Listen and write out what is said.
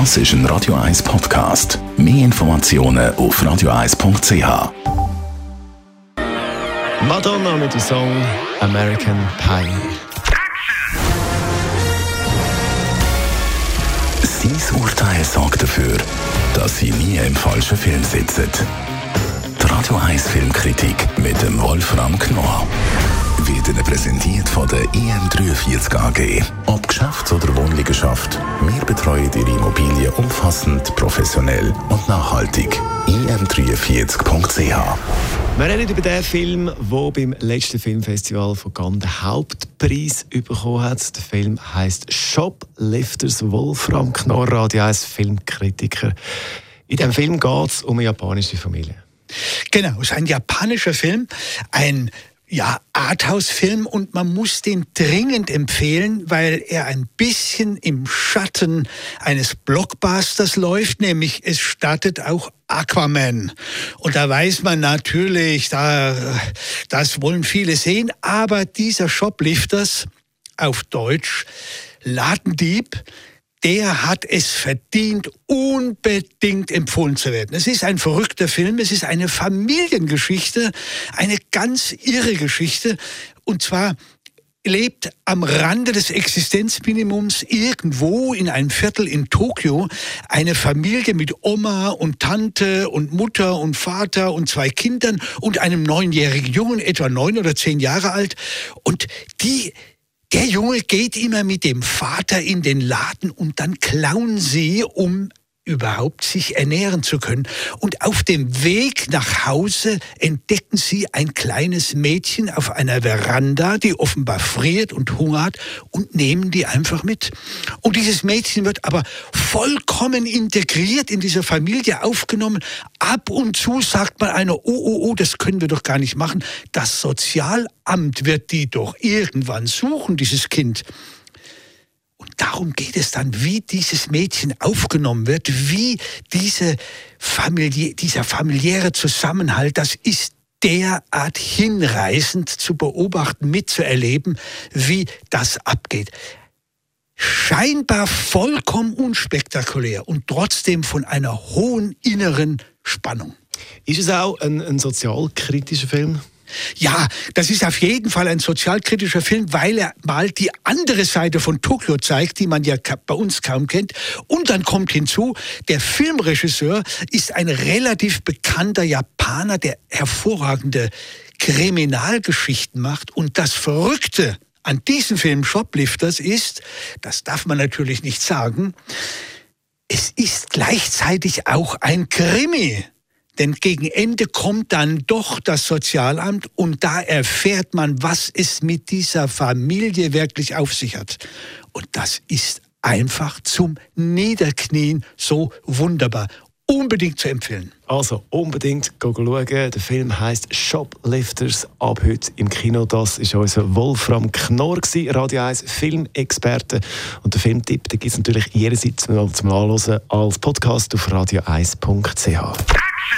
Das ist ein Radio 1 Podcast. Mehr Informationen auf radio1.ch. Madonna mit dem Song American Pie. Sein Urteil sorgt dafür, dass Sie nie im falschen Film sitzen. Die Radio 1 Filmkritik mit dem Wolfram Knorr wird Ihnen präsentiert von der IM43 AG. Ob Geschäfts- oder Wohnliegenschaft, wir betreuen Ihre Immobilie umfassend, professionell und nachhaltig. im43.ch Wir reden über den Film, der beim letzten Filmfestival von Cannes den Hauptpreis bekommen hat. Der Film heißt Shoplifters Wolfram Knorr, Radio 1 Filmkritiker. In diesem Film geht es um eine japanische Familie. Genau, es ist ein japanischer Film, ein ja, Arthouse-Film und man muss den dringend empfehlen, weil er ein bisschen im Schatten eines Blockbusters läuft, nämlich es startet auch Aquaman. Und da weiß man natürlich, da, das wollen viele sehen, aber dieser Shoplifters auf Deutsch, Ladendieb, der hat es verdient, unbedingt empfohlen zu werden. Es ist ein verrückter Film, es ist eine Familiengeschichte, eine ganz irre Geschichte. Und zwar lebt am Rande des Existenzminimums irgendwo in einem Viertel in Tokio eine Familie mit Oma und Tante und Mutter und Vater und zwei Kindern und einem neunjährigen Jungen, etwa neun oder zehn Jahre alt. Und die der Junge geht immer mit dem Vater in den Laden und dann klauen sie, um überhaupt sich ernähren zu können. Und auf dem Weg nach Hause entdecken sie ein kleines Mädchen auf einer Veranda, die offenbar friert und hungert und nehmen die einfach mit. Und dieses Mädchen wird aber vollkommen integriert in diese Familie aufgenommen. Ab und zu sagt man einer, oh, oh, oh, das können wir doch gar nicht machen. Das Sozialamt wird die doch irgendwann suchen, dieses Kind. Und darum geht es dann, wie dieses Mädchen aufgenommen wird, wie diese Familie, dieser familiäre Zusammenhalt, das ist derart hinreißend zu beobachten, mitzuerleben, wie das abgeht. Scheinbar vollkommen unspektakulär und trotzdem von einer hohen inneren Spannung. Ist es auch ein, ein sozialkritischer Film? Ja, das ist auf jeden Fall ein sozialkritischer Film, weil er mal die andere Seite von Tokio zeigt, die man ja bei uns kaum kennt. Und dann kommt hinzu, der Filmregisseur ist ein relativ bekannter Japaner, der hervorragende Kriminalgeschichten macht. Und das Verrückte an diesem Film Shoplifters ist, das darf man natürlich nicht sagen, es ist gleichzeitig auch ein Krimi. Denn gegen Ende kommt dann doch das Sozialamt und da erfährt man, was es mit dieser Familie wirklich auf sich hat. Und das ist einfach zum Niederknien so wunderbar. Unbedingt zu empfehlen. Also unbedingt schauen. Der Film heißt Shoplifters ab heute im Kino. Das ist unser Wolfram Knorr, Radio 1 Filmexperte. Und der Filmtipp gibt es natürlich jederzeit zum Anhören als Podcast auf radio1.ch.